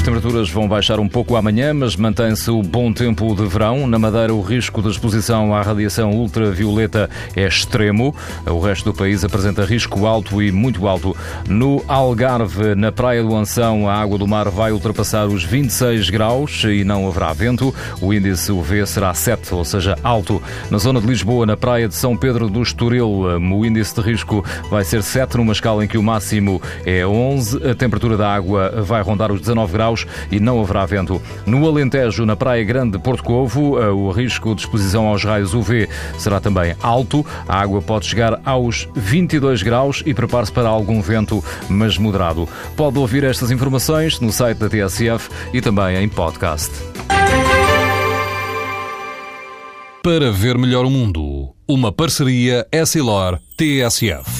As temperaturas vão baixar um pouco amanhã, mas mantém-se o bom tempo de verão. Na Madeira, o risco de exposição à radiação ultravioleta é extremo. O resto do país apresenta risco alto e muito alto. No Algarve, na Praia do Anção, a água do mar vai ultrapassar os 26 graus e não haverá vento. O índice UV será 7, ou seja, alto. Na zona de Lisboa, na Praia de São Pedro do Estoril, o índice de risco vai ser 7, numa escala em que o máximo é 11. A temperatura da água vai rondar os 19 graus graus e não haverá vento. No Alentejo, na Praia Grande de Porto Covo, eh, o risco de exposição aos raios UV será também alto. A água pode chegar aos 22 graus e prepare-se para algum vento, mas moderado. Pode ouvir estas informações no site da TSF e também em podcast. Para ver melhor o mundo, uma parceria Essilor-TSF.